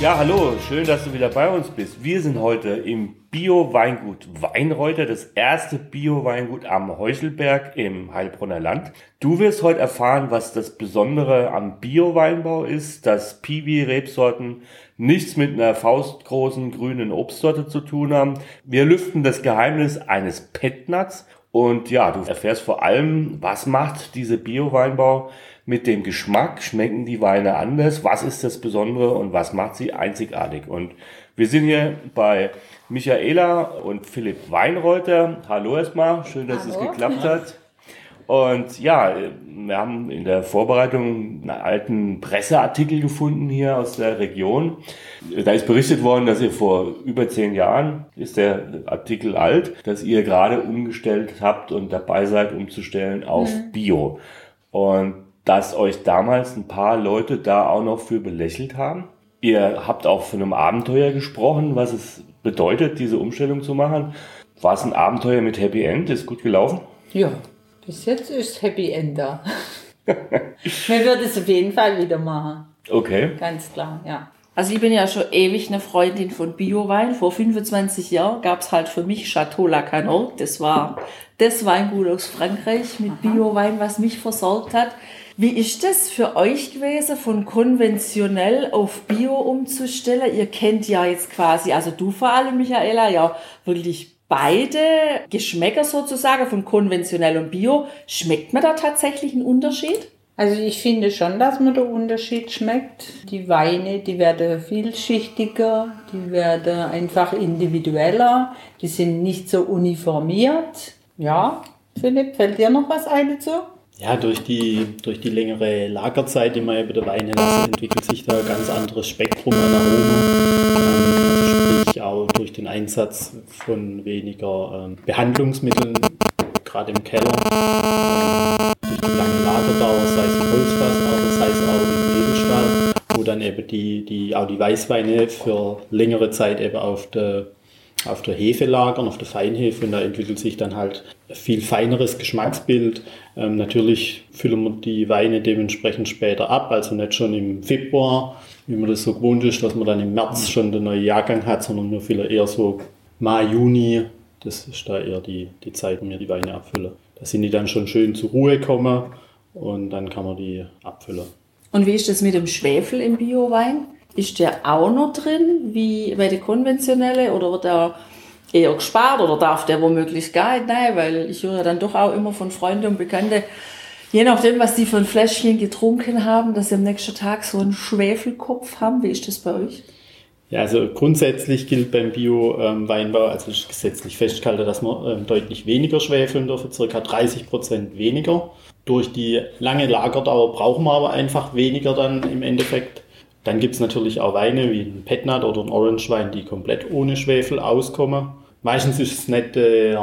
Ja, hallo, schön, dass du wieder bei uns bist. Wir sind heute im Bio-Weingut Weinreuter, das erste Bio-Weingut am Heuchelberg im Heilbronner Land. Du wirst heute erfahren, was das Besondere am Bio-Weinbau ist, dass Piwi-Rebsorten nichts mit einer faustgroßen grünen Obstsorte zu tun haben. Wir lüften das Geheimnis eines Petnuts und ja, du erfährst vor allem, was macht diese Bio-Weinbau mit dem Geschmack? Schmecken die Weine anders? Was ist das Besondere und was macht sie einzigartig? Und wir sind hier bei Michaela und Philipp Weinreuter. Hallo erstmal, schön, dass Hallo. es geklappt hat. Und ja, wir haben in der Vorbereitung einen alten Presseartikel gefunden hier aus der Region. Da ist berichtet worden, dass ihr vor über zehn Jahren, ist der Artikel alt, dass ihr gerade umgestellt habt und dabei seid, umzustellen auf mhm. Bio. Und dass euch damals ein paar Leute da auch noch für belächelt haben. Ihr habt auch von einem Abenteuer gesprochen, was es bedeutet, diese Umstellung zu machen. War es ein Abenteuer mit Happy End? Ist gut gelaufen? Ja, bis jetzt ist Happy End da. Wir würden es auf jeden Fall wieder machen. Okay. Ganz klar, ja. Also ich bin ja schon ewig eine Freundin von Biowein. Vor 25 Jahren gab es halt für mich Chateau Lacanau. Das war das Weingut aus Frankreich mit Biowein, was mich versorgt hat. Wie ist das für euch gewesen, von konventionell auf Bio umzustellen? Ihr kennt ja jetzt quasi, also du vor allem, Michaela, ja wirklich beide Geschmäcker sozusagen von konventionell und Bio. Schmeckt man da tatsächlich einen Unterschied? Also ich finde schon, dass man den Unterschied schmeckt. Die Weine, die werden vielschichtiger, die werden einfach individueller, die sind nicht so uniformiert. Ja, Philipp, fällt dir noch was ein dazu? Ja, durch die, durch die längere Lagerzeit, die man ja bei der Weine lassen, entwickelt sich da ein ganz anderes Spektrum an Aromen. Ähm, also sprich auch durch den Einsatz von weniger ähm, Behandlungsmitteln, gerade im Keller. Durch die lange Lagerdauer, sei es im Holzfass, aber sei es auch im Edelstahl, wo dann eben die, die, auch die Weißweine für längere Zeit eben auf der auf der Hefe lagern, auf der Feinhefe und da entwickelt sich dann halt viel feineres Geschmacksbild. Ähm, natürlich füllen wir die Weine dementsprechend später ab, also nicht schon im Februar, wie man das so gewohnt ist, dass man dann im März schon den neuen Jahrgang hat, sondern wir füllen eher so Mai, Juni. Das ist da eher die, die Zeit, wo wir die Weine abfüllen. Da sind die dann schon schön zur Ruhe gekommen und dann kann man die abfüllen. Und wie ist das mit dem Schwefel im Biowein? Ist der auch noch drin, wie bei der konventionelle, oder wird der eher gespart oder darf der womöglich gar nicht? Nein, weil ich höre dann doch auch immer von Freunden und Bekannten, je nachdem, was die ein Fläschchen getrunken haben, dass sie am nächsten Tag so einen Schwefelkopf haben. Wie ist das bei euch? Ja, also grundsätzlich gilt beim Bio-Weinbau, also ist gesetzlich festgehalten, dass man ähm, deutlich weniger schwefeln dürfen, circa 30 Prozent weniger. Durch die lange Lagerdauer brauchen wir aber einfach weniger dann im Endeffekt. Dann gibt es natürlich auch Weine wie ein Petnat oder ein Orangewein, die komplett ohne Schwefel auskommen. Meistens ist es nicht, äh,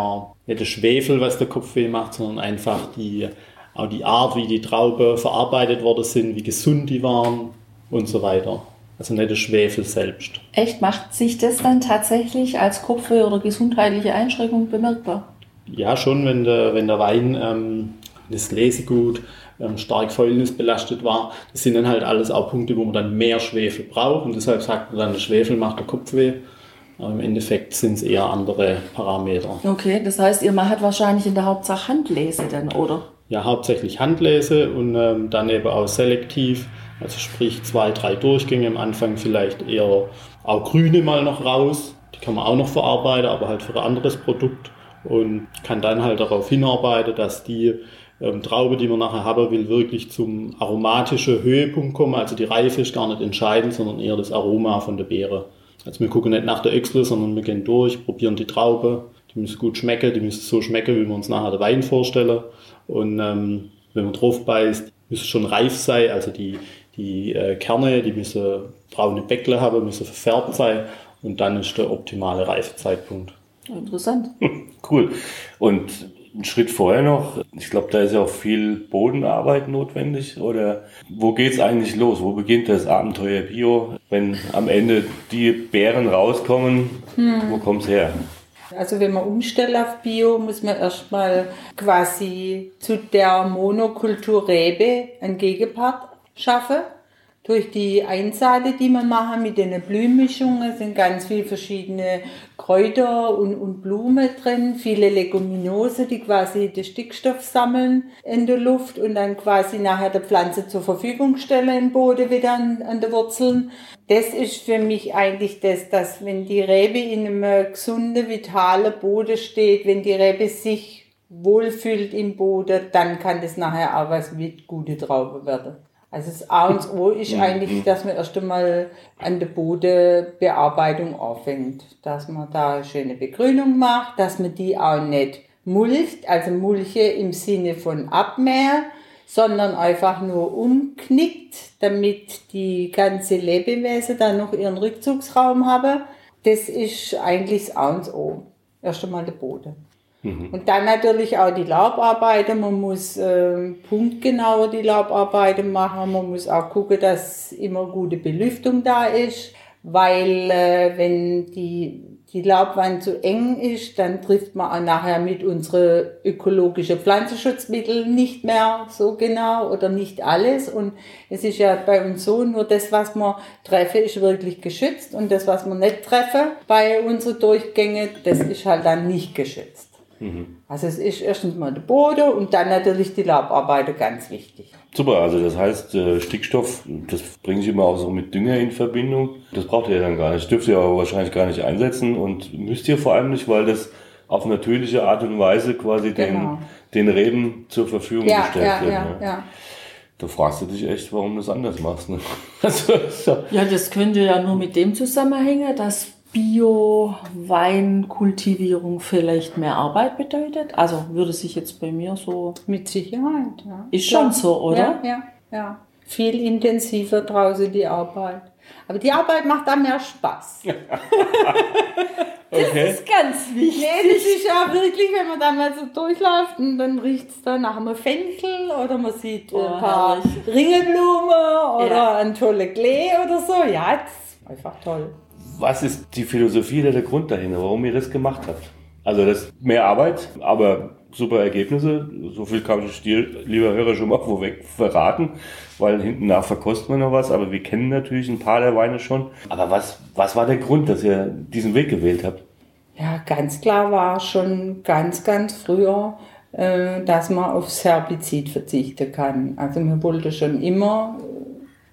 nicht der Schwefel, was der Kopfweh macht, sondern einfach die, auch die Art, wie die Trauben verarbeitet worden sind, wie gesund die waren und so weiter. Also nicht der Schwefel selbst. Echt? Macht sich das dann tatsächlich als Kopfweh oder gesundheitliche Einschränkung bemerkbar? Ja, schon, wenn der, wenn der Wein ähm, das Lesegut ähm, stark fäulnisbelastet war. Das sind dann halt alles auch Punkte, wo man dann mehr Schwefel braucht und deshalb sagt man dann, der Schwefel macht der Kopfweh. Aber im Endeffekt sind es eher andere Parameter. Okay, das heißt, ihr macht wahrscheinlich in der Hauptsache Handlese dann, oder? Ja, hauptsächlich Handlese und ähm, dann eben auch selektiv. Also sprich zwei, drei Durchgänge am Anfang vielleicht eher auch grüne mal noch raus. Die kann man auch noch verarbeiten, aber halt für ein anderes Produkt. Und kann dann halt darauf hinarbeiten, dass die ähm, Traube, die man nachher haben will, wirklich zum aromatischen Höhepunkt kommen. Also die Reife ist gar nicht entscheidend, sondern eher das Aroma von der Beere. Also wir gucken nicht nach der Öchsle, sondern wir gehen durch, probieren die Traube. Die müssen gut schmecken, die müssen so schmecken, wie wir uns nachher der Wein vorstellen. Und ähm, wenn man drauf beißt, müssen schon reif sein, also die, die äh, Kerne, die müssen braune Bäckle haben, müssen verfärbt sein und dann ist der optimale Reifezeitpunkt. Interessant. Cool. Und ein Schritt vorher noch, ich glaube, da ist ja auch viel Bodenarbeit notwendig. Oder wo geht's eigentlich los? Wo beginnt das Abenteuer Bio, wenn am Ende die Beeren rauskommen? Wo kommt's her? Also wenn man umstellt auf Bio, muss man erstmal quasi zu der Monokultur Rebe einen Gegenpart schaffen. Durch die Einsaate, die wir machen mit den Blühmischungen, sind ganz viele verschiedene Kräuter und, und Blumen drin, viele Leguminose, die quasi den Stickstoff sammeln in der Luft und dann quasi nachher der Pflanze zur Verfügung stellen im Boden wieder an, an den Wurzeln. Das ist für mich eigentlich das, dass wenn die Rebe in einem gesunden, vitalen Boden steht, wenn die Rebe sich wohlfühlt im Boden, dann kann das nachher auch was mit gute Traube werden. Also das A und O ist eigentlich, dass man erst einmal an der Bodenbearbeitung anfängt. Dass man da eine schöne Begrünung macht, dass man die auch nicht mulcht, also Mulche im Sinne von Abmäher, sondern einfach nur umknickt, damit die ganze Lebewesen dann noch ihren Rückzugsraum haben. Das ist eigentlich das A und O. Erst einmal der Boden. Und dann natürlich auch die Laubarbeiten. Man muss äh, punktgenauer die Laubarbeiten machen. Man muss auch gucken, dass immer gute Belüftung da ist. Weil äh, wenn die, die Laubwand zu eng ist, dann trifft man auch nachher mit unseren ökologischen Pflanzenschutzmitteln nicht mehr so genau oder nicht alles. Und es ist ja bei uns so, nur das, was wir treffen, ist wirklich geschützt. Und das, was wir nicht treffen bei unseren Durchgängen, das ist halt dann nicht geschützt. Also es ist erstens mal der Boden und dann natürlich die Laubarbeiter ganz wichtig. Super, also das heißt, äh, Stickstoff, das bringe ich immer auch so mit Dünger in Verbindung. Das braucht ihr ja dann gar nicht. Das dürft ihr aber wahrscheinlich gar nicht einsetzen und müsst ihr vor allem nicht, weil das auf natürliche Art und Weise quasi Genau. den, den Reben zur Verfügung Ja, gestellt ja, wird. ja, ne? ja. Da fragst du dich echt, warum du das anders machst. Ne? Also. Ja, das könnte ja nur mit dem zusammenhängen, dass Bio-Weinkultivierung vielleicht mehr Arbeit bedeutet. Also würde sich jetzt bei mir so. Mit Sicherheit, ja. Ist schon so, oder? Ja, ja, ja. Viel intensiver draußen die Arbeit. Aber die Arbeit macht dann mehr Spaß. Okay. ist ganz wichtig. Nee, das ist ja wirklich, wenn man dann mal so durchläuft und dann riecht es dann nach einem Fenchel oder man sieht Oh, ein paar herrlich. Ringelblumen oder Ja. ein tolle Klee oder so. Ja, das ist einfach toll. Was ist die Philosophie oder der Grund dahinter, warum ihr das gemacht habt? Also das ist mehr Arbeit, aber super Ergebnisse. So viel kann ich dir, lieber Hörer, schon mal vorweg verraten, weil hinten nach verkostet man noch was, aber wir kennen natürlich ein paar der Weine schon. Aber was, was war der Grund, dass ihr diesen Weg gewählt habt? Ja, ganz klar war schon ganz, ganz früher, äh, dass man aufs Herbizid verzichten kann. Also man wollte schon immer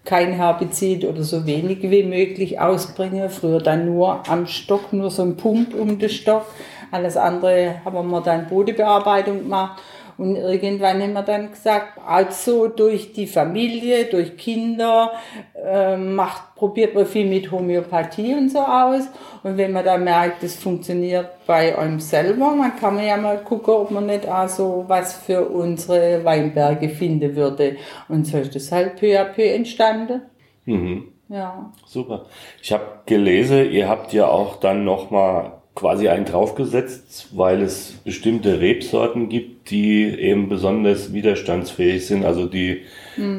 kein Herbizid oder so wenig wie möglich ausbringen. Früher dann nur am Stock, nur so ein Punkt um den Stock. Alles andere haben wir dann Bodenbearbeitung gemacht. Und irgendwann haben wir dann gesagt, also durch die Familie, durch Kinder, äh, macht, probiert man viel mit Homöopathie und so aus. Und wenn man dann merkt, das funktioniert bei einem selber, dann kann man ja mal gucken, ob man nicht auch so was für unsere Weinberge finden würde. Und so ist das halt peu à peu entstanden. Mhm. Ja. Super. Ich habe gelesen, ihr habt ja auch dann nochmal quasi einen draufgesetzt, weil es bestimmte Rebsorten gibt, die eben besonders widerstandsfähig sind, also die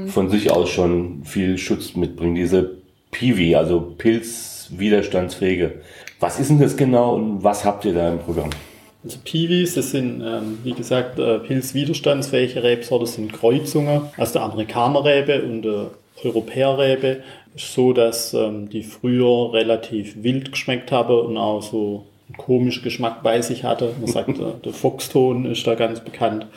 von sich aus schon viel Schutz mitbringen. Diese Piwi, also Pilzwiderstandsfähige. Was ist denn das genau und was habt ihr da im Programm? Also Piwis, das sind, ähm, wie gesagt, äh, pilzwiderstandsfähige Rebsorte, das sind Kreuzungen aus der Amerikanerrebe und der Europäerrebe. So, dass ähm, die früher relativ wild geschmeckt haben und auch so komischen Geschmack bei sich hatte. Man sagt, äh, der Foxton ist da ganz bekannt.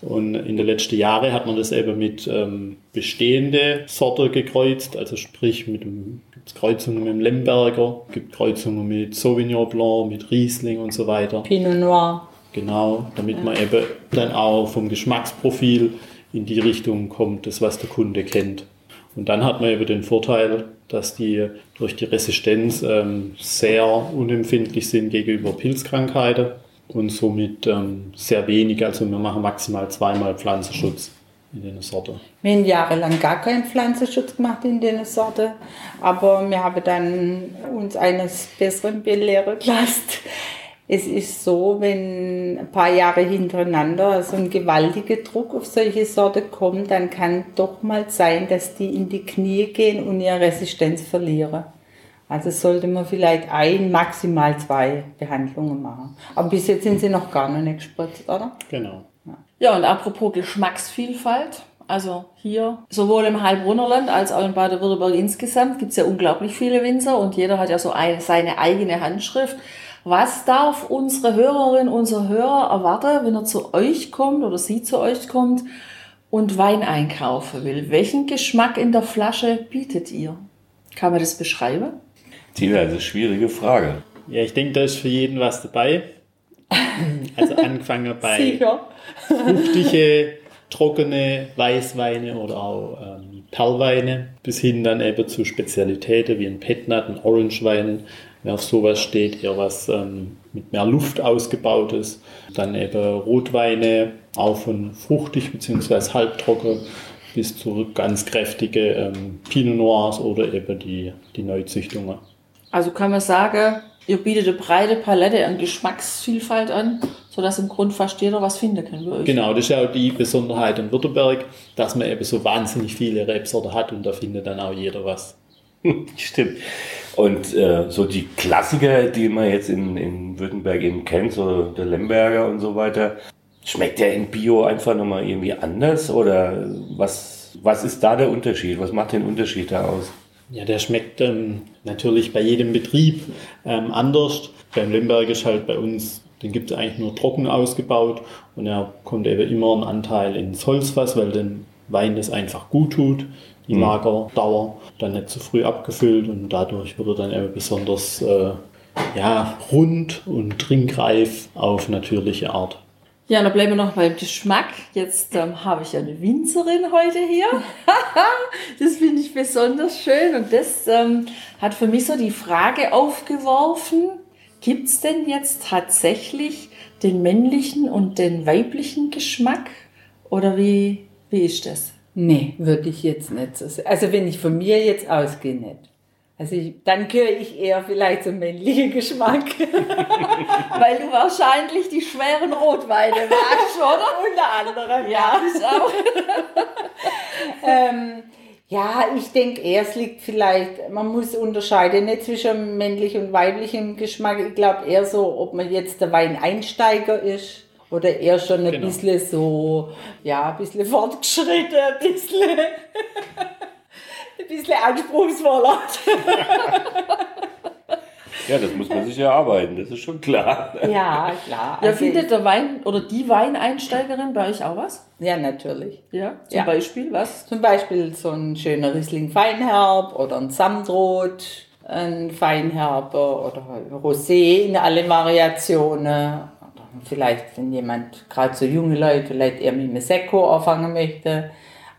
Und in den letzten Jahren hat man das eben mit ähm, bestehende Sorte gekreuzt, also sprich mit dem, gibt's Kreuzungen mit dem Lemberger, gibt Kreuzungen mit Sauvignon Blanc, mit Riesling und so weiter. Pinot Noir. Genau, damit man eben dann auch vom Geschmacksprofil in die Richtung kommt, das was der Kunde kennt. Und dann hat man eben den Vorteil, dass die durch die Resistenz ähm, sehr unempfindlich sind gegenüber Pilzkrankheiten und somit ähm, sehr wenig, also wir machen maximal zweimal Pflanzenschutz in der Sorte. Wir haben jahrelang gar keinen Pflanzenschutz gemacht in der Sorte, aber wir haben dann uns eines Besseren belehren lassen. Es ist so, wenn ein paar Jahre hintereinander so ein gewaltiger Druck auf solche Sorte kommt, dann kann doch mal sein, dass die in die Knie gehen und ihre Resistenz verlieren. Also sollte man vielleicht ein, maximal zwei Behandlungen machen. Aber bis jetzt sind sie noch gar noch nicht gespritzt, oder? Genau. Ja, und apropos Geschmacksvielfalt, also hier sowohl im Heilbrunnerland als auch in Baden-Württemberg insgesamt gibt es ja unglaublich viele Winzer und jeder hat ja so eine, seine eigene Handschrift. Was darf unsere Hörerin, unser Hörer erwarten, wenn er zu euch kommt oder sie zu euch kommt und Wein einkaufen will? Welchen Geschmack in der Flasche bietet ihr? Kann man das beschreiben? Tina, das ist eine schwierige Frage. Ja, ich denke, da ist für jeden was dabei. Also angefangen bei Sicher. fruchtige, trockene Weißweine oder auch ähm, Perlweine, bis hin dann eben zu Spezialitäten wie ein Petnat, ein Orangewein. Wer auf sowas steht, eher was ähm, mit mehr Luft ausgebautes. Dann eben Rotweine, auch von fruchtig bzw. halbtrocken bis zu ganz kräftige ähm, Pinot Noirs oder eben die, die Neuzüchtungen. Also kann man sagen, ihr bietet eine breite Palette an Geschmacksvielfalt an, sodass im Grund fast jeder was finden kann bei euch. Genau, das ist ja auch die Besonderheit in Württemberg, dass man eben so wahnsinnig viele Rebsorten hat und da findet dann auch jeder was. Stimmt. Und äh, so die Klassiker, die man jetzt in, in Württemberg eben kennt, so der Lemberger und so weiter, schmeckt der in Bio einfach nochmal irgendwie anders? Oder was, was ist da der Unterschied? Was macht den Unterschied da aus? Ja, der schmeckt ähm, natürlich bei jedem Betrieb ähm, anders. Beim Lemberg ist halt bei uns, den gibt es eigentlich nur trocken ausgebaut und er kommt eben immer ein Anteil ins Holzfass, weil den Wein das einfach gut tut, die Mhm. Magerdauer, dann nicht zu früh abgefüllt und dadurch wird er dann eben besonders äh, ja, rund und trinkreif auf natürliche Art. Ja, dann bleiben wir noch beim Geschmack. Jetzt ähm, habe ich eine Winzerin heute hier. das finde ich besonders schön. Und das ähm, hat für mich so die Frage aufgeworfen, gibt es denn jetzt tatsächlich den männlichen und den weiblichen Geschmack? Oder wie, wie ist das? Nee, würde ich jetzt nicht so sagen. Also wenn ich von mir jetzt ausgehe, nicht. Also ich, dann gehöre ich eher vielleicht zum männlichen Geschmack. Weil du wahrscheinlich die schweren Rotweine magst, oder? Unter anderem, Ja, ich auch. Ähm, ja, ich denke eher, es liegt vielleicht, man muss unterscheiden nicht zwischen männlichem und weiblichem Geschmack. Ich glaube eher so, ob man jetzt der Weineinsteiger ist oder eher schon ein Genau. bisschen so, ja, ein bisschen fortgeschritten, ein bisschen, ein bisschen anspruchsvoller. Ja, das muss man sich erarbeiten, das ist schon klar. Ja, klar. Ja, Also, findet der Wein oder die Weineinsteigerin bei euch auch was? ja, natürlich. Ja, zum Ja. Beispiel was? Zum Beispiel so ein schöner Riesling Feinherb oder ein Samtrot, ein Feinherber oder Rosé in alle Variationen. Vielleicht, wenn jemand, gerade so junge Leute, vielleicht eher mit einem Sekko anfangen möchte.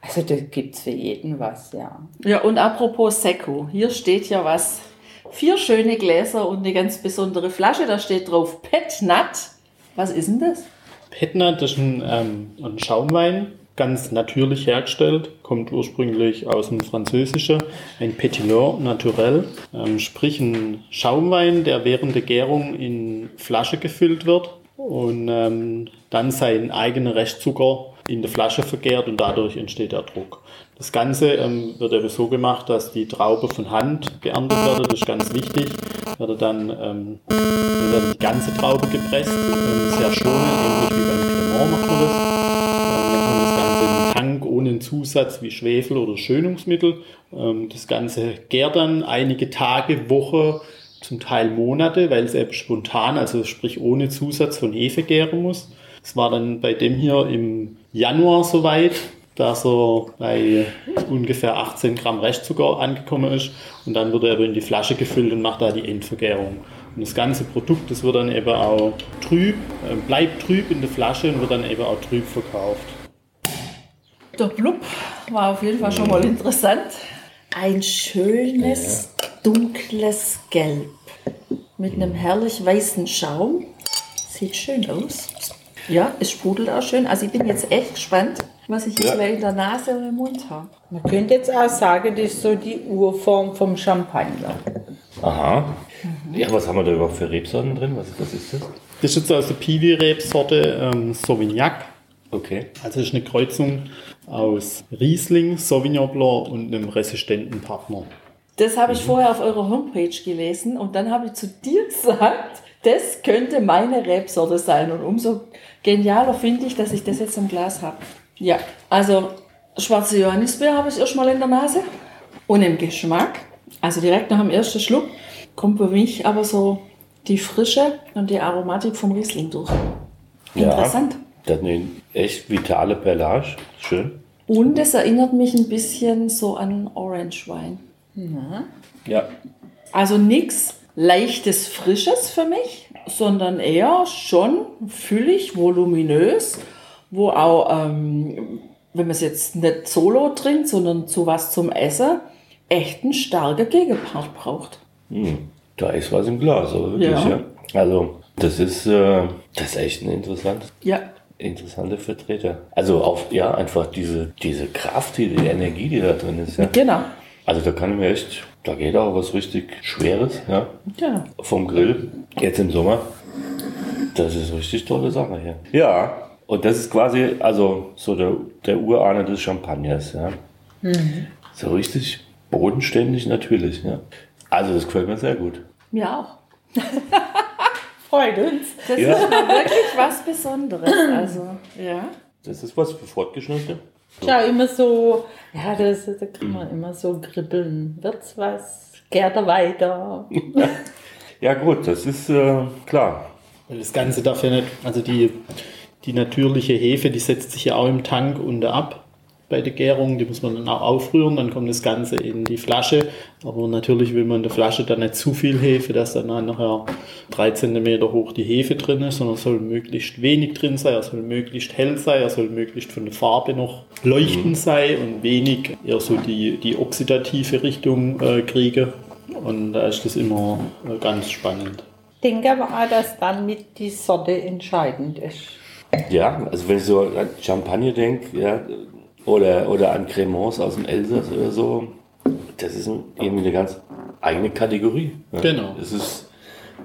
Also da gibt es für jeden was, ja. Ja, und apropos Sekko, hier steht ja was. Vier schöne Gläser und eine ganz besondere Flasche. Da steht drauf Petnat. Was ist denn das? Petnat ist ein, ähm, ein Schaumwein, ganz natürlich hergestellt, kommt ursprünglich aus dem Französischen, ein Petillon naturel, ähm, sprich ein Schaumwein, der während der Gärung in Flasche gefüllt wird und ähm, dann seinen eigenen Restzucker in der Flasche vergärt und dadurch entsteht der Druck. Das Ganze ähm, wird eben so gemacht, dass die Traube von Hand geerntet wird, das ist ganz wichtig. Wird dann, ähm, wird dann die ganze Traube gepresst, ähm, sehr schonend, ähnlich wie beim Cremant macht man das. Ähm, dann kommt das Ganze in einen Tank ohne Zusatz wie Schwefel oder Schönungsmittel. Ähm, das Ganze gärt dann einige Tage, Woche, zum Teil Monate, weil es eben spontan, also sprich ohne Zusatz von Hefe gären muss. Es war dann bei dem hier im Januar soweit, dass er bei ungefähr 18 Gramm Restzucker angekommen ist und dann wird er eben in die Flasche gefüllt und macht da die Endvergärung. Und das ganze Produkt, das wird dann eben auch trüb, äh, bleibt trüb in der Flasche und wird dann eben auch trüb verkauft. Der Blub war auf jeden Fall schon mal interessant. Ein schönes, dunkles Gelb mit einem herrlich weißen Schaum. Sieht schön aus. Ja, es sprudelt auch schön. Also ich bin jetzt echt gespannt, was ich jetzt Ja. gleich in der Nase und im Mund habe. Man könnte jetzt auch sagen, das ist so die Urform vom Champagner. Aha. Ja, was haben wir da überhaupt für Rebsorten drin? Was ist, was ist das? Das ist jetzt aus der Piwi-Rebsorte ähm, Sauvignac. Okay. Also es ist eine Kreuzung aus Riesling, Sauvignon Blanc und einem resistenten Partner. Das habe ich vorher auf eurer Homepage gelesen und dann habe ich zu dir gesagt, das könnte meine Rebsorte sein. Und umso genialer finde ich, dass ich das jetzt im Glas habe. Ja, also schwarze Johannisbeer habe ich erstmal in der Nase. Und im Geschmack, also direkt nach dem ersten Schluck, kommt für mich aber so die Frische und die Aromatik vom Riesling durch. Interessant. Ja, das ist eine echt vitale Perlage. Schön. Und es erinnert mich ein bisschen so an Orange Wein. Ja. Also nichts leichtes, frisches für mich, sondern eher schon füllig, voluminös, wo auch, ähm, wenn man es jetzt nicht solo trinkt, sondern zu was zum Essen, echt ein starker Gegenpart braucht. Hm. Da ist was im Glas, aber wirklich, ja. Ja. Also, das ist, äh, das ist echt ein interessantes Ja, interessante Vertreter. Also auch, ja, einfach diese, diese Kraft, die, die Energie, die da drin ist. Ja. genau. Also da kann ich mir echt, da geht auch was richtig Schweres, ja, Ja. vom Grill, jetzt im Sommer. Das ist eine richtig tolle Sache hier. Ja, und das ist quasi, also so der, der Urahne des Champagners, ja. So richtig bodenständig natürlich, ja. Also das gefällt mir sehr gut. Mir auch. Freut uns. Das Ja. ist mal wirklich was Besonderes. Also, ja. Das ist was für Fortgeschnittene. Schau, immer so, ja, das, da kann man immer so kribbeln. Wird's was? Gärt er weiter? Ja gut, das ist äh, klar. Weil das Ganze darf ja nicht, also die, die natürliche Hefe, die setzt sich ja auch im Tank unter ab bei der Gärung. Die muss man dann auch aufrühren, dann kommt das Ganze in die Flasche. Aber natürlich will man in der Flasche dann nicht zu viel Hefe, dass dann nachher drei Zentimeter hoch die Hefe drin ist, sondern es soll möglichst wenig drin sein, er soll möglichst hell sein, er soll möglichst von der Farbe noch leuchtend sein und wenig eher so die, die oxidative Richtung äh, kriege. Und da ist das immer äh, ganz spannend. Ich denke aber auch, dass dann mit die Sorte entscheidend ist. Ja, also wenn ich so an Champagner denke, ja, oder, oder an Cremants aus dem Elsass oder so, das ist ein- irgendwie eine ganz eigene Kategorie. Ja. Genau. Das ist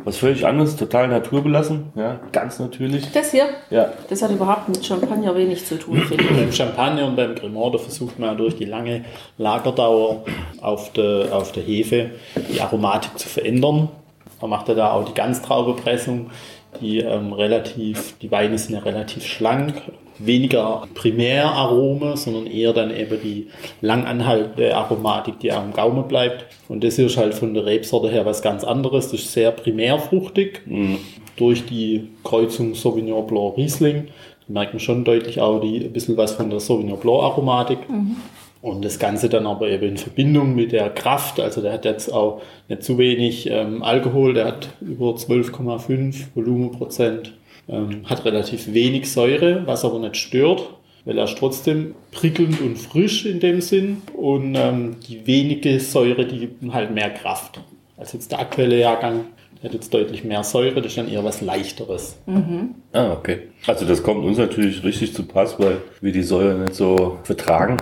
was völlig anderes, total naturbelassen, ja, ganz natürlich. Das hier, Ja, das hat überhaupt mit Champagner wenig zu tun, finde ich. Beim Champagner und beim Cremant, da versucht man durch die lange Lagerdauer auf der, auf der Hefe die Aromatik zu verändern. Man macht ja da auch die Ganztraubepressung, die ähm, relativ, die Weine sind ja relativ schlank, weniger Primärarome, sondern eher dann eben die langanhaltende Aromatik, die am Gaumen bleibt. Und das ist halt von der Rebsorte her was ganz anderes. Das ist sehr primärfruchtig. Durch die Kreuzung Sauvignon Blanc Riesling da merkt man schon deutlich auch die, ein bisschen was von der Sauvignon Blanc Aromatik. Und das Ganze dann aber eben in Verbindung mit der Kraft, also der hat jetzt auch nicht zu wenig ähm, Alkohol, der hat über 12,5 Volumenprozent, ähm, hat relativ wenig Säure, was aber nicht stört, weil er ist trotzdem prickelnd und frisch in dem Sinn und ähm, die wenige Säure, die gibt ihm halt mehr Kraft. Als jetzt der aktuelle Jahrgang, der hat jetzt deutlich mehr Säure, das ist dann eher was Leichteres. ah, okay. Also das kommt uns natürlich richtig zu Pass, weil wir die Säure nicht so vertragen.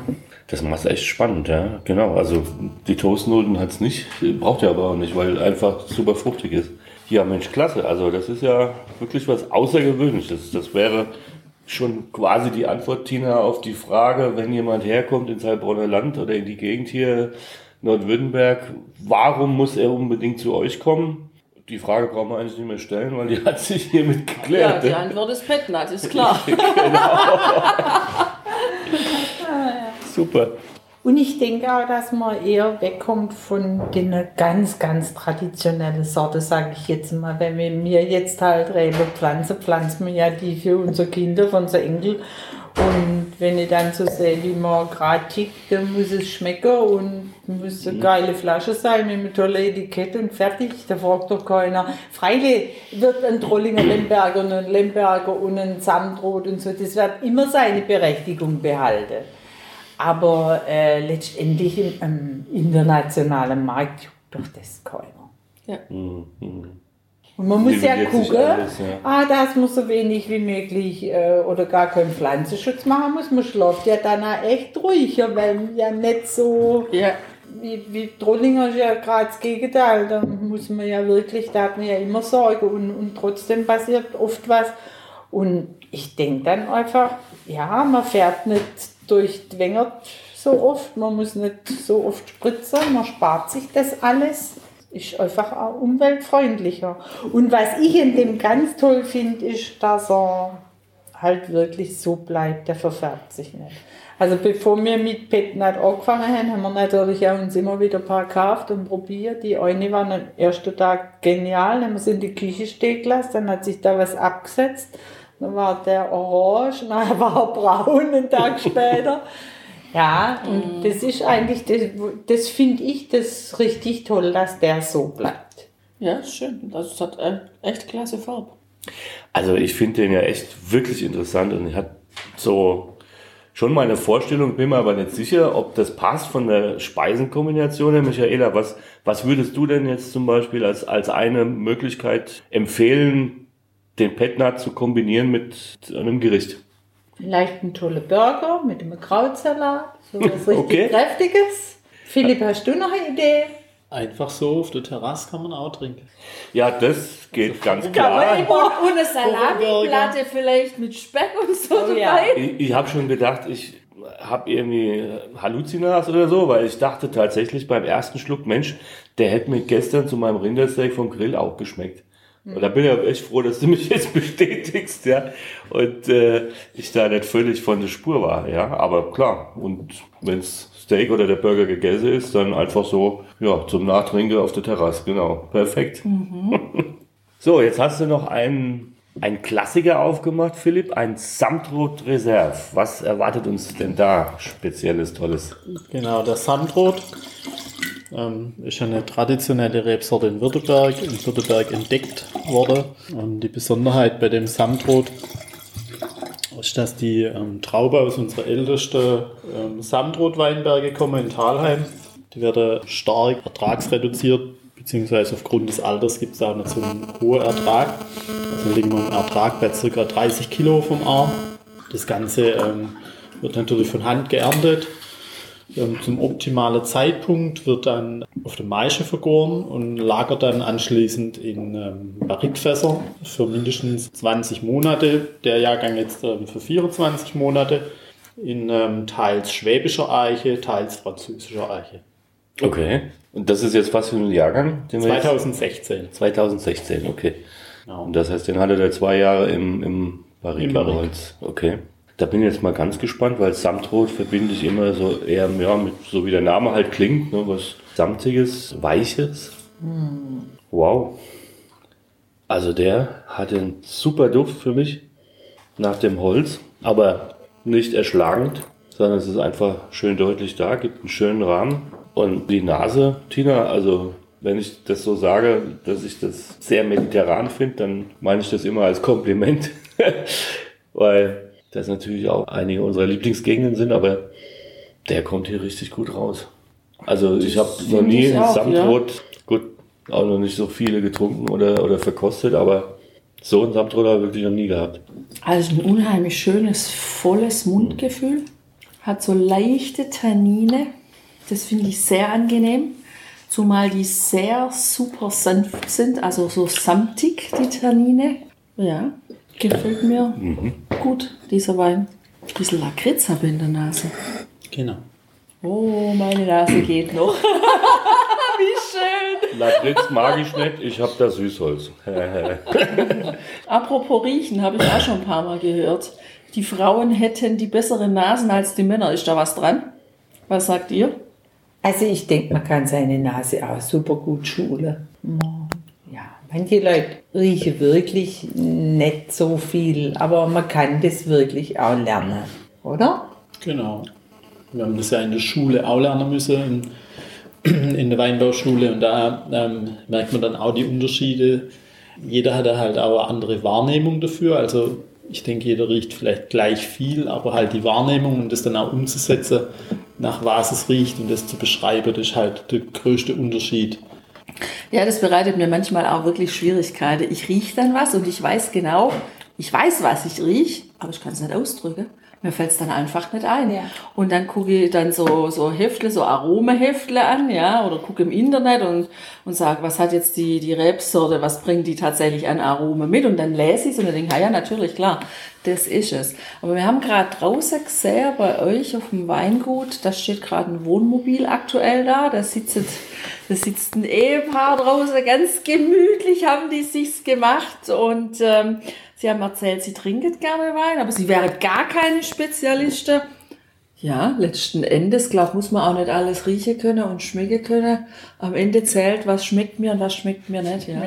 Das macht es echt spannend, ja. Genau, also die Toastnoten hat es nicht, braucht er aber auch nicht, weil einfach super fruchtig ist. Ja, Mensch, klasse. Also das ist ja wirklich was Außergewöhnliches. Das wäre schon quasi die Antwort, Tina, auf die Frage, wenn jemand herkommt ins Heilbronner Land oder in die Gegend hier, Nordwürttemberg, warum muss er unbedingt zu euch kommen? Die Frage brauchen wir eigentlich nicht mehr stellen, weil die hat sich hiermit Ja, geklärt. die Antwort ist Petnat, ist klar. Super. Und ich denke auch, dass man eher wegkommt von den ganz, ganz traditionellen Sorte, sage ich jetzt mal. Wenn wir mir jetzt halt Rebe pflanzen, pflanzen wir ja die für unsere Kinder, für unsere Enkel. Und wenn ich dann so sehe, wie man gerade tickt, dann muss es schmecken und muss eine geile Flasche sein mit einem tollen Etikett und fertig. Da fragt doch keiner. Freilich wird ein Trollinger Lemberger und ein Lemberger und ein Samtrot und so, das wird immer seine Berechtigung behalten. Aber äh, letztendlich im, im internationalen Markt juckt doch das keiner. Und man muss ja gucken, alles, ja. ah, das muss so wenig wie möglich äh, oder gar keinen Pflanzenschutz machen muss. Man schläft ja dann auch echt ruhiger, weil man ja nicht so Ja, wie, wie Trollinger ist ja gerade das Gegenteil. Da muss man ja wirklich, da hat man ja immer Sorge und, und trotzdem passiert oft was. Und ich denke dann einfach, ja, man fährt nicht durch die Wengert so oft, man muss nicht so oft spritzen, man spart sich das alles. Ist einfach auch umweltfreundlicher. Und was ich in dem ganz toll finde, ist, dass er halt wirklich so bleibt, der verfärbt sich nicht. Also bevor wir mit Petnat angefangen haben, haben wir natürlich auch uns immer wieder ein paar gekauft und probiert. Die eine war am ersten Tag genial, dann haben wir sie in die Küche stehen gelassen, dann hat sich da was abgesetzt. Dann war der orange, dann war er braun einen Tag später. Ja, und mm. das ist eigentlich, das, das finde ich das richtig toll, dass der so bleibt. Ja, schön. Das hat echt klasse Farbe. Also ich finde den ja echt wirklich interessant und ich habe so schon meine Vorstellung, bin mir aber nicht sicher, ob das passt von der Speisenkombination her. Michaela, was, was würdest du denn jetzt zum Beispiel als, als eine Möglichkeit empfehlen, den Petnat zu kombinieren mit einem Gericht? Vielleicht ein toller Burger mit einem Krautsalat, so was richtig okay. Kräftiges. Philipp, hast du noch eine Idee? Einfach so auf der Terrasse kann man auch trinken. Ja, das geht also ganz klar. Und eine Salamiplatte vielleicht mit Speck und so oh, ja. Ich, ich habe schon gedacht, ich habe irgendwie Halluzinas oder so, weil ich dachte tatsächlich beim ersten Schluck, Mensch, der hätte mir gestern zu meinem Rindersteak vom Grill auch geschmeckt. Und da bin ich auch echt froh, dass du mich jetzt bestätigst, ja. Und äh, ich da nicht völlig von der Spur war, ja. Aber klar, und wenn's Steak oder der Burger gegessen ist, dann einfach so, ja, zum Nachtrinken auf der Terrasse, genau. Perfekt. Mhm. so, jetzt hast du noch einen, einen Klassiker aufgemacht, Philipp, ein Samtrot Reserve. Was erwartet uns denn da Spezielles, Tolles? Genau, der Samtrot ähm, ist eine traditionelle Rebsorte in Württemberg, in Württemberg entdeckt worden. Und die Besonderheit bei dem Samtrot ist, dass die ähm, Traube aus unserer ältesten ähm, Samtrotweinberge kommen in Talheim. Die werden stark ertragsreduziert, beziehungsweise aufgrund des Alters gibt es auch nicht so einen hohen Ertrag. Also liegen wir im Ertrag bei ca. 30 Kilo vom Arm. Das Ganze ähm, wird natürlich von Hand geerntet ähm, zum optimalen Zeitpunkt wird dann auf der Maische vergoren und lagert dann anschließend in ähm, Barrikfässer für mindestens 20 Monate. Der Jahrgang jetzt ähm, für 24 Monate in ähm, teils schwäbischer Eiche, teils französischer Eiche. Okay. Und das ist jetzt was für ein Jahrgang? 2016. 2016, okay. Genau. Und das heißt, den hatte der zwei Jahre im, im Barrikholz. Okay. Da bin ich jetzt mal ganz gespannt, weil Samtrot verbinde ich immer so eher ja, mit, so wie der Name halt klingt, ne, was Samtiges, Weiches. Mm. Wow. Also der hat einen super Duft für mich nach dem Holz, aber nicht erschlagend, sondern es ist einfach schön deutlich da, gibt einen schönen Rahmen. Und die Nase, Tina, also wenn ich das so sage, dass ich das sehr mediterran finde, dann meine ich das immer als Kompliment. Weil das natürlich auch einige unserer Lieblingsgegenden sind, aber der kommt hier richtig gut raus. Also ich habe noch nie ein Samtrot, ja. gut, auch noch nicht so viele getrunken oder, oder verkostet, aber so ein Samtrot habe ich wirklich noch nie gehabt. Also ein unheimlich schönes, volles Mundgefühl, hat so leichte Tannine, das finde ich sehr angenehm, zumal die sehr super sanft sind, also so samtig, die Tannine. Ja, Gefällt mir mhm. gut, dieser Wein. Ein bisschen Lakritz habe ich in der Nase. Genau. Oh, meine Nase geht noch. Wie schön. Lakritz mag ich nicht, ich habe da Süßholz. Apropos Riechen, habe ich auch schon ein paar Mal gehört. Die Frauen hätten die besseren Nasen als die Männer. Ist da was dran? Was sagt ihr? Also ich denke, man kann seine Nase auch super gut schulen. Manche Leute riechen wirklich nicht so viel, aber man kann das wirklich auch lernen, oder? Genau. Wir haben das ja in der Schule auch lernen müssen, in, in der Weinbauschule, und da ähm, merkt man dann auch die Unterschiede. Jeder hat halt auch eine andere Wahrnehmung dafür. Also ich denke, jeder riecht vielleicht gleich viel, aber halt die Wahrnehmung und das dann auch umzusetzen, nach was es riecht und das zu beschreiben, das ist halt der größte Unterschied. Ja, das bereitet mir manchmal auch wirklich Schwierigkeiten. Ich rieche dann was und ich weiß genau, ich weiß, was ich rieche, aber ich kann es nicht ausdrücken. Mir fällt es dann einfach nicht ein. Ja. Und dann gucke ich dann so, so Heftle, so Aromaheftle an, ja, oder gucke im Internet und, und sage, was hat jetzt die, die Rebsorte, was bringt die tatsächlich an Arome mit? Und dann lese ich es und dann denke ah ja, natürlich, klar, das ist es. Aber wir haben gerade draußen gesehen, bei euch auf dem Weingut, da steht gerade ein Wohnmobil aktuell da, da sitzt, da sitzt ein Ehepaar draußen, ganz gemütlich haben die sich's gemacht und ähm, sie haben erzählt, sie trinken gerne Wein, aber sie wären gar keine Spezialisten. Ja, letzten Endes, glaube muss man auch nicht alles riechen können und schmecken können. Am Ende zählt, was schmeckt mir und was schmeckt mir nicht, ja.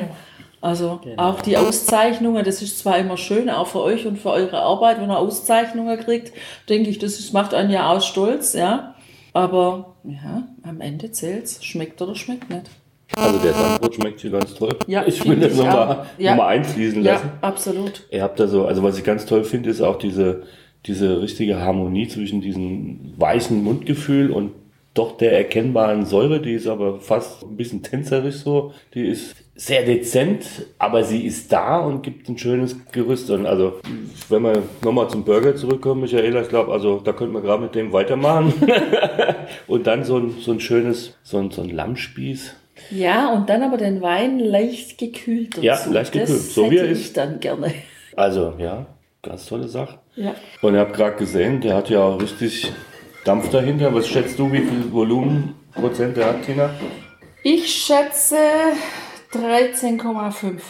Also auch die Auszeichnungen, das ist zwar immer schön, auch für euch und für eure Arbeit, wenn ihr Auszeichnungen kriegt, denke ich, das ist, macht einen ja auch stolz, ja. Aber ja, am Ende zählt's, schmeckt oder schmeckt nicht. Also der Sandbrot schmeckt hier ganz toll. Ja, ich will das nochmal. Ja. noch mal einfließen lassen. Ja, absolut. Ihr habt da so, also was ich ganz toll finde, ist auch diese, diese richtige Harmonie zwischen diesem weichen Mundgefühl und doch der erkennbaren Säure, die ist aber fast ein bisschen tänzerisch so. Die ist sehr dezent, aber sie ist da und gibt ein schönes Gerüst. Und also, wenn wir nochmal zum Burger zurückkommen, Michaela, ich glaube, also da könnten wir gerade mit dem weitermachen. und dann so ein, so ein schönes, so ein, so ein Lammspieß. Ja, und dann aber den Wein leicht gekühlt dazu. Ja, leicht gekühlt, Das so wie er hätte ist. ich dann gerne. Also, ja, ganz tolle Sache. Ja. Und ihr habt gerade gesehen, der hat ja auch richtig Dampf dahinter. Was schätzt du, wie viel Volumen Prozent der hat, Tina? Ich schätze 13,5.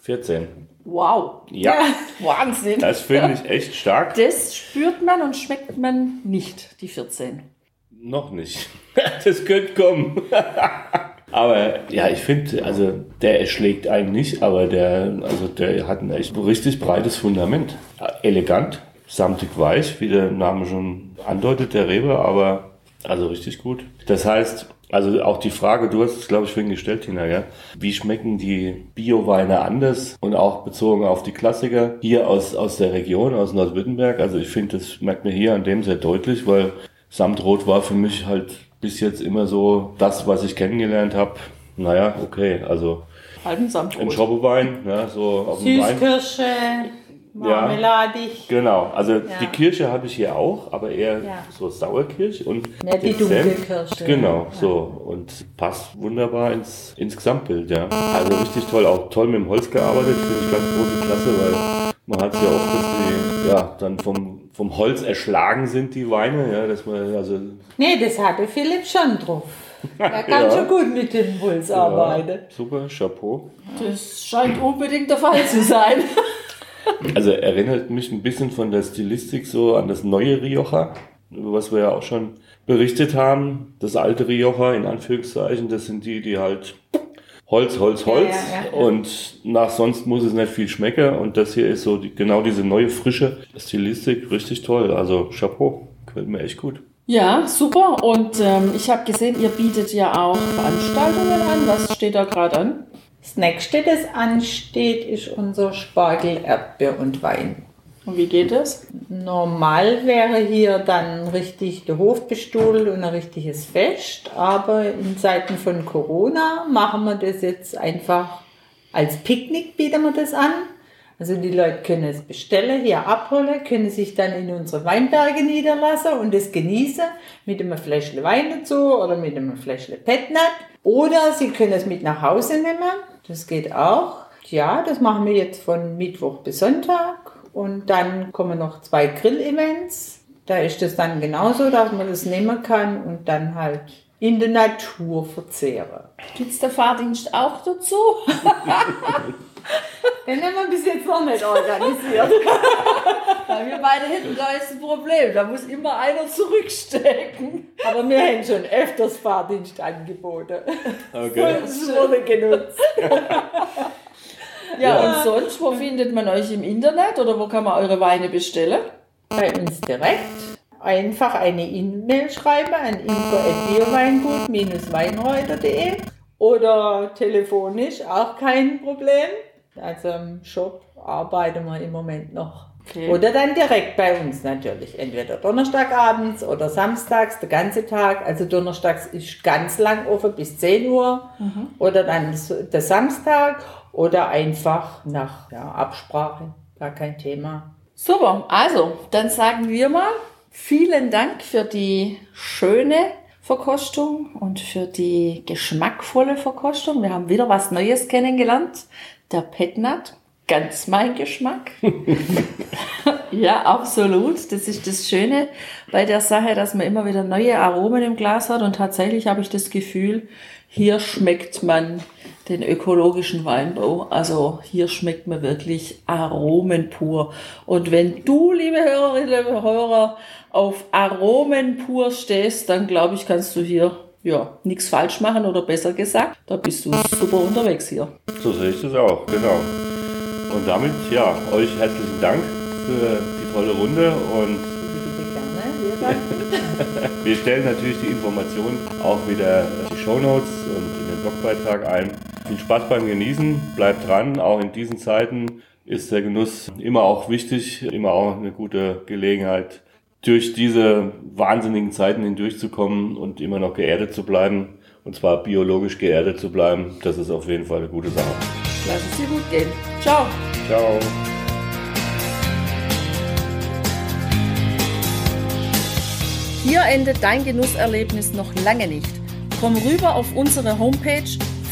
14. Wow. Ja. Wahnsinn. Das finde ich echt stark. Das spürt man und schmeckt man nicht, die 14. Noch nicht. Das könnte kommen. Aber ja, ich finde, also der erschlägt einen nicht, aber der, also der hat ein echt richtig breites Fundament. Elegant, samtig weich, wie der Name schon andeutet, der Rebe, aber also richtig gut. Das heißt, also auch die Frage, du hast es glaube ich vorhin gestellt, Tina, ja? Wie schmecken die Bio-Weine anders und auch bezogen auf die Klassiker hier aus, aus der Region, aus Nordwürttemberg? Also ich finde, das merkt man hier an dem sehr deutlich, weil Samtrot war für mich halt bis jetzt immer so das, was ich kennengelernt habe. Naja, okay, also Halben ein Samtrot. Schobbewein, ja, so auf dem Wein. Süßkirsche, marmeladig. Genau, also die Kirsche habe ich hier auch, aber eher Ja. so Sauerkirsch und Ja, die dunkle Kirsche. Genau, so und passt wunderbar ins, ins Gesamtbild, ja. Also richtig toll, auch toll mit dem Holz gearbeitet, finde ich ganz große Klasse, weil man hat es ja oft, dass die ja dann vom, vom Holz erschlagen sind, die Weine, ja, dass man also Nee, das hatte Philipp schon drauf. Er kann Ja. schon gut mit dem Puls arbeiten. ja, super, Chapeau. Das scheint unbedingt der Fall zu sein. Also erinnert mich ein bisschen von der Stilistik so an das neue Rioja, über was wir ja auch schon berichtet haben. Das alte Rioja, in Anführungszeichen, das sind die, die halt Holz, Holz, Holz. Ja, ja, ja. Und nach sonst muss es nicht viel schmecken. Und das hier ist so die, genau diese neue, frische Stilistik, richtig toll. Also Chapeau, gefällt mir echt gut. Ja, super. Und ähm, ich habe gesehen, ihr bietet ja auch Veranstaltungen an. Was steht da gerade an? Das nächste, das ansteht, ist unser Spargel, Erdbeer und Wein. Und wie geht es? Normal wäre hier dann richtig der Hof bestuhlt und ein richtiges Fest, aber in Zeiten von Corona machen wir das jetzt einfach als Picknick bieten wir das an. Also die Leute können es bestellen, hier abholen, können sich dann in unsere Weinberge niederlassen und das genießen mit einem Fläschle Wein dazu oder mit einem Fläschle Petnat. Oder sie können es mit nach Hause nehmen, das geht auch. Ja, das machen wir jetzt von Mittwoch bis Sonntag und dann kommen noch zwei Grill-Events. Da ist es dann genauso, dass man das nehmen kann und dann halt in der Natur verzehren. Gibt's der Fahrdienst auch dazu? Den haben wir bis jetzt noch nicht organisiert. Weil wir beide hinten, da ist ein Problem. Da muss immer einer zurückstecken. Aber wir haben schon öfters Fahrdienst angeboten. Okay. Das wurde genutzt. Ja, und sonst, wo findet man euch im Internet oder wo kann man eure Weine bestellen? Bei uns direkt einfach eine E-Mail schreiben an info.bioweingut-weinreuter.de oder telefonisch auch kein Problem. Also im Shop arbeiten wir im Moment noch. Okay. Oder dann direkt bei uns natürlich. Entweder Donnerstagabends oder samstags, der ganze Tag. Also Donnerstags ist ganz lang offen bis 10 Uhr. Oder dann der Samstag. Oder einfach nach ja, Absprache. Gar kein Thema. Super, also dann sagen wir mal vielen Dank für die schöne Verkostung und für die geschmackvolle Verkostung. Wir haben wieder was Neues kennengelernt. Der Petnat, ganz mein Geschmack. ja, absolut. Das ist das Schöne bei der Sache, dass man immer wieder neue Aromen im Glas hat und tatsächlich habe ich das Gefühl, hier schmeckt man den ökologischen Weinbau. Also hier schmeckt man wirklich Aromen pur. Und wenn du, liebe Hörerinnen und Hörer, auf Aromen pur stehst, dann glaube ich, kannst du hier ja, nichts falsch machen oder besser gesagt, da bist du super unterwegs hier. So sehe ich das auch, genau. Und damit, ja, euch herzlichen Dank für die tolle Runde und wir stellen natürlich die Informationen auch wieder in die Show Notes und in den Blogbeitrag ein. Viel Spaß beim Genießen, bleibt dran, auch in diesen Zeiten ist der Genuss immer auch wichtig, immer auch eine gute Gelegenheit, durch diese wahnsinnigen Zeiten hindurchzukommen und immer noch geerdet zu bleiben. Und zwar biologisch geerdet zu bleiben. Das ist auf jeden Fall eine gute Sache. Lass es dir gut gehen. Ciao. Ciao. Hier endet dein Genusserlebnis noch lange nicht. Komm rüber auf unsere Homepage